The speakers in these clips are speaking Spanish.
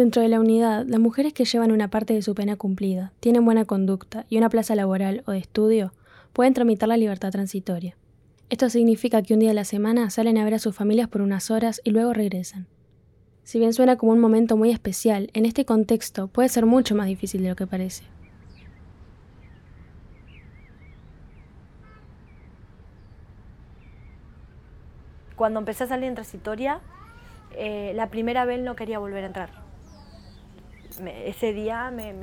Dentro de la unidad, las mujeres que llevan una parte de su pena cumplida, tienen buena conducta y una plaza laboral o de estudio, pueden tramitar la libertad transitoria. Esto significa que un día a la semana salen a ver a sus familias por unas horas y luego regresan. Si bien suena como un momento muy especial, en este contexto puede ser mucho más difícil de lo que parece. Cuando empecé a salir en transitoria, eh, la primera vez no quería volver a entrar. Ese día me,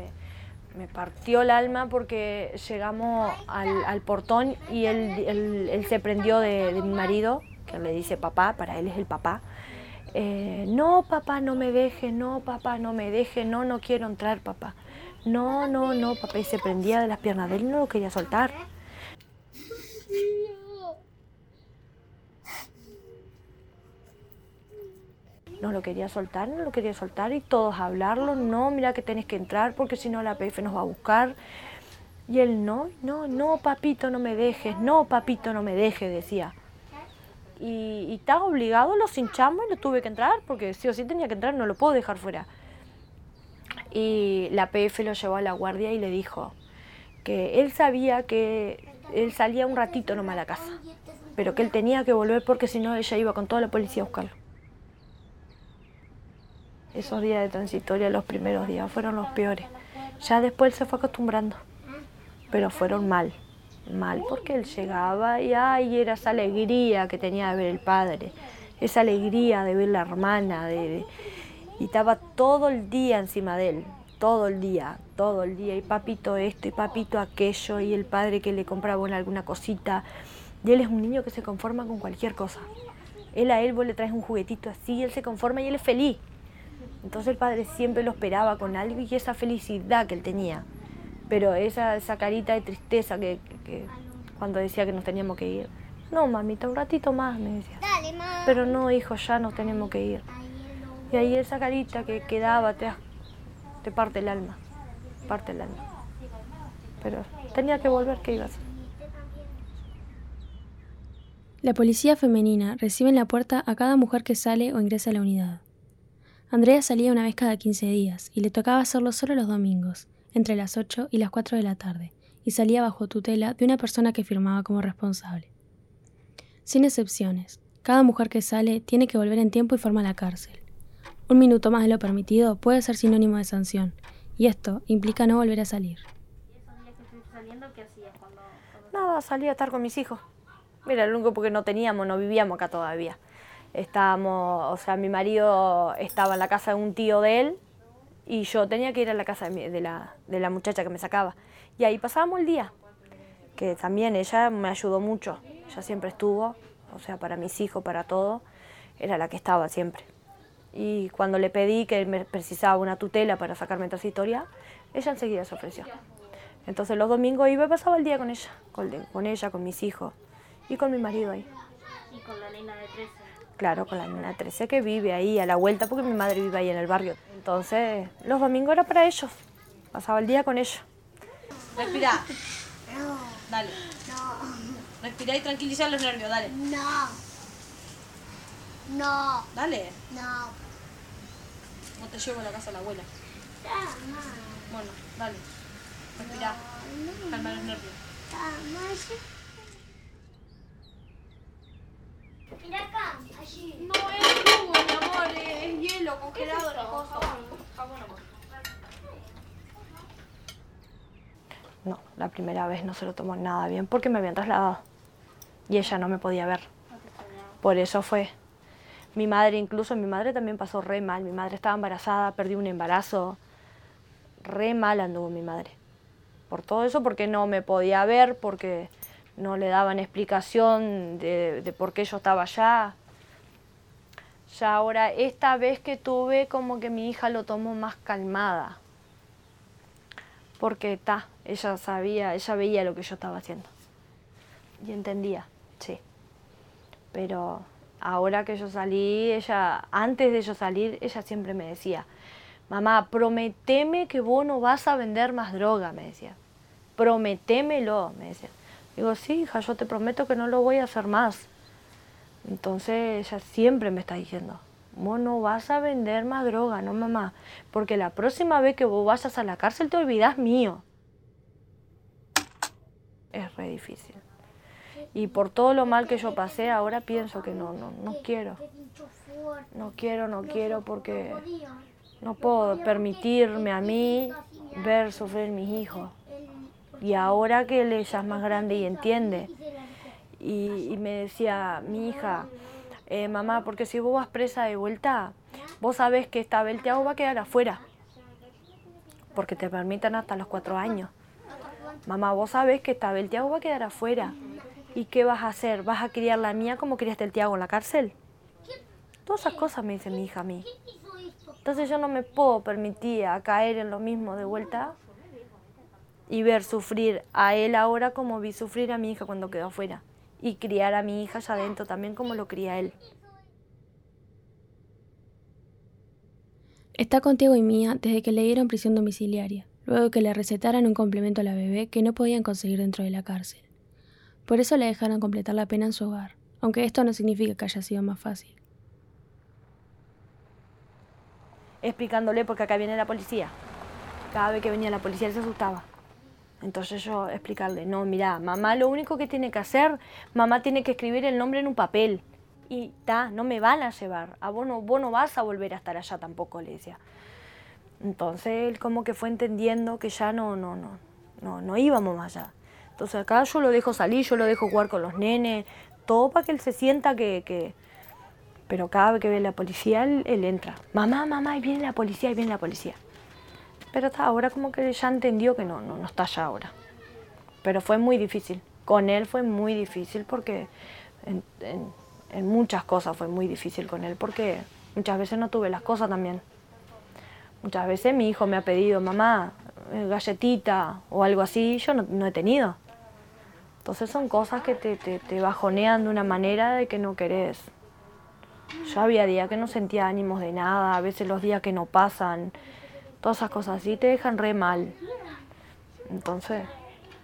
partió el alma porque llegamos al, portón y él, se prendió de, mi marido, que le dice papá, para él es el papá. Eh, no, papá, no me deje, no, papá, no me deje, no, no quiero entrar, papá. No, no, no, papá, y se prendía de las piernas de él, no lo quería soltar. No lo quería soltar, no lo quería soltar y todos hablarlo, no, mira que tenés que entrar porque si no la PF nos va a buscar. Y él, no, no, no, papito, no me dejes, no, papito, no me dejes, decía. Y, estaba obligado, lo hinchamos y lo tuve que entrar porque sí o sí tenía que entrar, no lo puedo dejar fuera. Y la PF lo llevó a la guardia y le dijo que él sabía que él salía un ratito nomás a la casa, pero que él tenía que volver porque si no ella iba con toda la policía a buscarlo. Esos días de transitoria, los primeros días, fueron los peores. Ya después se fue acostumbrando, pero fueron mal, mal, porque él llegaba y ay, era esa alegría que tenía de ver el padre, esa alegría de ver la hermana, de, y estaba todo el día encima de él, todo el día, todo el día, y papito esto y papito aquello, y el padre que le compraba alguna cosita. Y él es un niño que se conforma con cualquier cosa. Él a él vos le traes un juguetito así, él se conforma y él es feliz. Entonces el padre siempre lo esperaba con algo y esa felicidad que él tenía. Pero esa, esa carita de tristeza que, cuando decía que nos teníamos que ir. No, mamita, un ratito más, me decía. Pero no, hijo, ya nos tenemos que ir. Y ahí esa carita que quedaba te, te parte el alma, parte el alma. Pero tenía que volver, ¿qué iba a hacer? La policía femenina recibe en la puerta a cada mujer que sale o ingresa a la unidad. Andrea salía una vez cada 15 días y le tocaba hacerlo solo los domingos, entre las 8 y las 4 de la tarde, y salía bajo tutela de una persona que firmaba como responsable. Sin excepciones, cada mujer que sale tiene que volver en tiempo y forma a la cárcel. Un minuto más de lo permitido puede ser sinónimo de sanción, y esto implica no volver a salir. Nada, salía a estar con mis hijos. Mira, lo único porque no teníamos, no vivíamos acá todavía. Estábamos, o sea, mi marido estaba en la casa de un tío de él y yo tenía que ir a la casa de, la, de la muchacha que me sacaba. Y ahí pasábamos el día, que también ella me ayudó mucho. Ella siempre estuvo, o sea, para mis hijos, para todo, era la que estaba siempre. Y cuando le pedí que me precisaba una tutela para sacarme historia, ella enseguida se ofreció. Entonces los domingos iba y pasaba el día con ella, con, con ella, con mis hijos y con mi marido ahí. ¿Y con la nena de 13? Claro, con la nena 13 que vive ahí a la vuelta porque mi madre vive ahí en el barrio. Entonces, los domingos era para ellos. Pasaba el día con ellos. Respira. No. Dale. No. Respira y tranquiliza los nervios, dale. No. No. Dale. No. No te llevo a la casa de la abuela. Bueno, dale. Respira. Calma los nervios. Mira acá, allí. No es jugo, mi amor, es hielo congelado, la cosa. No, la primera vez no se lo tomó nada bien porque me habían trasladado y ella no me podía ver. Por eso fue. Mi madre, incluso mi madre también pasó re mal. Mi madre estaba embarazada, perdió un embarazo. Re mal anduvo mi madre. Por todo eso, porque no me podía ver, porque no le daban explicación de, por qué yo estaba allá. Ya ahora, esta vez que tuve, como que mi hija lo tomó más calmada. Porque está, ella sabía, ella veía lo que yo estaba haciendo. Y entendía, sí. Pero ahora que yo salí, ella, antes de yo salir, ella siempre me decía, mamá, prometeme que vos no vas a vender más droga, me decía. Prometémelo, me decía. Digo, sí, hija, yo te prometo que no lo voy a hacer más. Entonces ella siempre me está diciendo, vos no vas a vender más droga, no mamá, porque la próxima vez que vos vayas a la cárcel te olvidás mío. Es re difícil. Y por todo lo mal que yo pasé, ahora pienso que no, no, no quiero. No quiero, no quiero porque no puedo permitirme a mí ver sufrir mis hijos. Y ahora que él ya es más grande y entiende, y, me decía, mi hija, eh, mamá, porque si vos vas presa de vuelta, vos sabés que esta Belteago va a quedar afuera, porque te permiten hasta los cuatro años. Mamá, vos sabés que esta Belteago va a quedar afuera. ¿Y qué vas a hacer? ¿Vas a criar la mía como criaste el Tiago en la cárcel? Todas esas cosas me dice mi hija a mí. Entonces yo no me puedo permitir caer en lo mismo de vuelta y ver sufrir a él ahora como vi sufrir a mi hija cuando quedó afuera y criar a mi hija allá adentro también como lo cría él. Está contigo y Mía desde que le dieron prisión domiciliaria, luego que le recetaran un complemento a la bebé que no podían conseguir dentro de la cárcel. Por eso le dejaron completar la pena en su hogar, aunque esto no significa que haya sido más fácil. Explicándole porque acá viene la policía. Cada vez que venía la policía él se asustaba. Entonces yo explicarle, no, mira, mamá lo único que tiene que hacer, mamá tiene que escribir el nombre en un papel. Y ta, no me van a llevar, a vos no, vas a volver a estar allá tampoco, le decía. Entonces él como que fue entendiendo que ya no, no, no, no, no íbamos más allá. Entonces acá yo lo dejo salir, yo lo dejo jugar con los nenes, todo para que él se sienta que, que... Pero cada vez que ve la policía, él, él entra. Mamá, mamá, ahí viene la policía, ahí viene la policía. Pero ahora como que ya entendió que no, no, no está allá ahora. Pero fue muy difícil. Con él fue muy difícil porque en, muchas cosas fue muy difícil con él porque muchas veces no tuve las cosas también. Muchas veces mi hijo me ha pedido, mamá, eh, galletita o algo así, yo no, no he tenido. Entonces son cosas que te, te, te, bajonean de una manera de que no querés. Yo había días que no sentía ánimos de nada, a veces los días que no pasan, todas esas cosas así te dejan re mal. Entonces,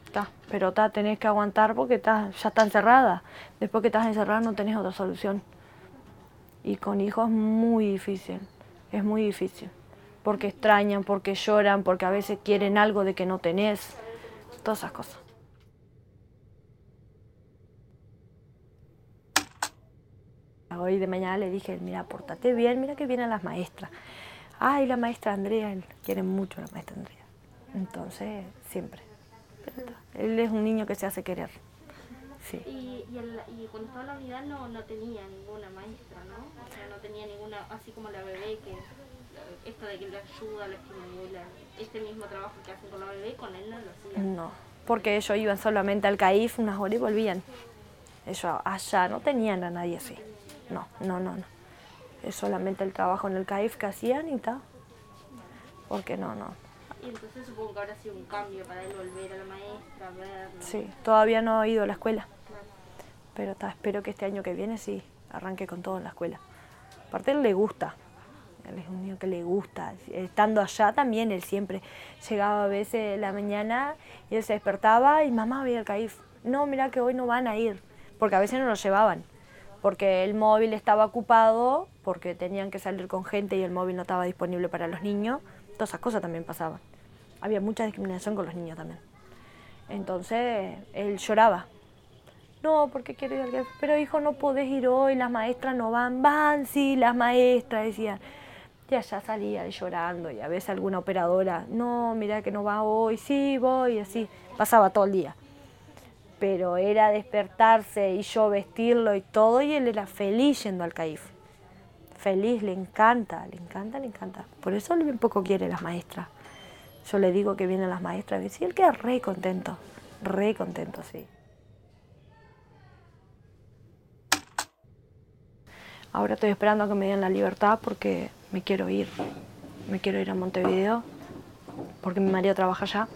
está, pero está, tenés que aguantar porque está, ya está encerrada. Después que estás encerrada no tenés otra solución. Y con hijos es muy difícil, es muy difícil. Porque extrañan, porque lloran, porque a veces quieren algo de que no tenés. Todas esas cosas. Hoy de mañana le dije, mira, pórtate bien, mira que vienen las maestras ay, la maestra Andrea, él quiere mucho a la maestra Andrea. Entonces, siempre. Él es un niño que se hace querer. Sí. Y, y, cuando estaba en la unidad no, no, tenía ninguna maestra, ¿no? O sea, no tenía ninguna, así como la bebé, que esto de que le ayuda, le estimula, este mismo trabajo que hacen con la bebé, con él no lo hacían. No, porque ellos iban solamente al CAIF unas horas y volvían. Ellos allá no tenían a nadie así. No, no, no, no es solamente el trabajo en el CAIF que hacían y tal. Porque no, no. Y entonces supongo que habrá sido un cambio para él volver a la maestra, ver. Sí, todavía no ha ido a la escuela. Pero está espero que este año que viene sí arranque con todo en la escuela. Aparte él le gusta. Él es un niño que le gusta. Estando allá también, él siempre llegaba a veces la mañana y él se despertaba y mamá veía el CAIF. No, mira que hoy no van a ir, porque a veces no lo llevaban porque el móvil estaba ocupado, porque tenían que salir con gente y el móvil no estaba disponible para los niños. Todas esas cosas también pasaban. Había mucha discriminación con los niños también. Entonces él lloraba. No, porque quiero ir al Pero hijo, no podés ir hoy, las maestras no van. Van, sí, las maestras, decían. Y allá salía llorando y a veces alguna operadora, no, mira que no va hoy, sí, voy, así. Pasaba todo el día pero era despertarse y yo vestirlo y todo, y él era feliz yendo al CAIF. Feliz, le encanta, le encanta, le encanta. Por eso él poco quiere las maestras. Yo le digo que vienen las maestras y él queda re contento, re contento, sí. Ahora estoy esperando a que me den la libertad porque me quiero ir. Me quiero ir a Montevideo porque mi marido trabaja allá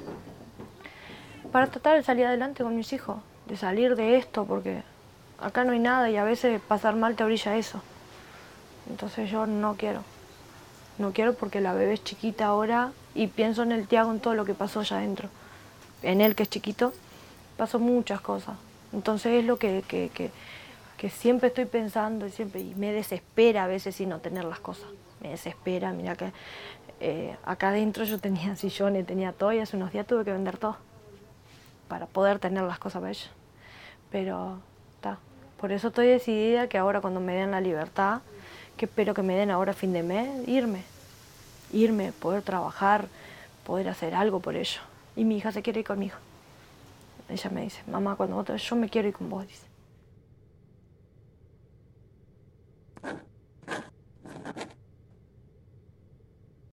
para tratar de salir adelante con mis hijos, de salir de esto, porque acá no hay nada y a veces pasar mal te orilla eso. Entonces yo no quiero. No quiero porque la bebé es chiquita ahora y pienso en el Tiago, en todo lo que pasó allá adentro. En él, que es chiquito, pasó muchas cosas. Entonces es lo que, que, que siempre estoy pensando y siempre y me desespera a veces y no tener las cosas. Me desespera, mira que eh, acá adentro yo tenía sillones, tenía todo y hace unos días tuve que vender todo para poder tener las cosas ellos. Pero está, por eso estoy decidida que ahora cuando me den la libertad, que espero que me den ahora fin de mes, irme, irme, poder trabajar, poder hacer algo por ello. Y mi hija se quiere ir conmigo. Ella me dice, mamá, cuando vos yo me quiero ir con vos, dice.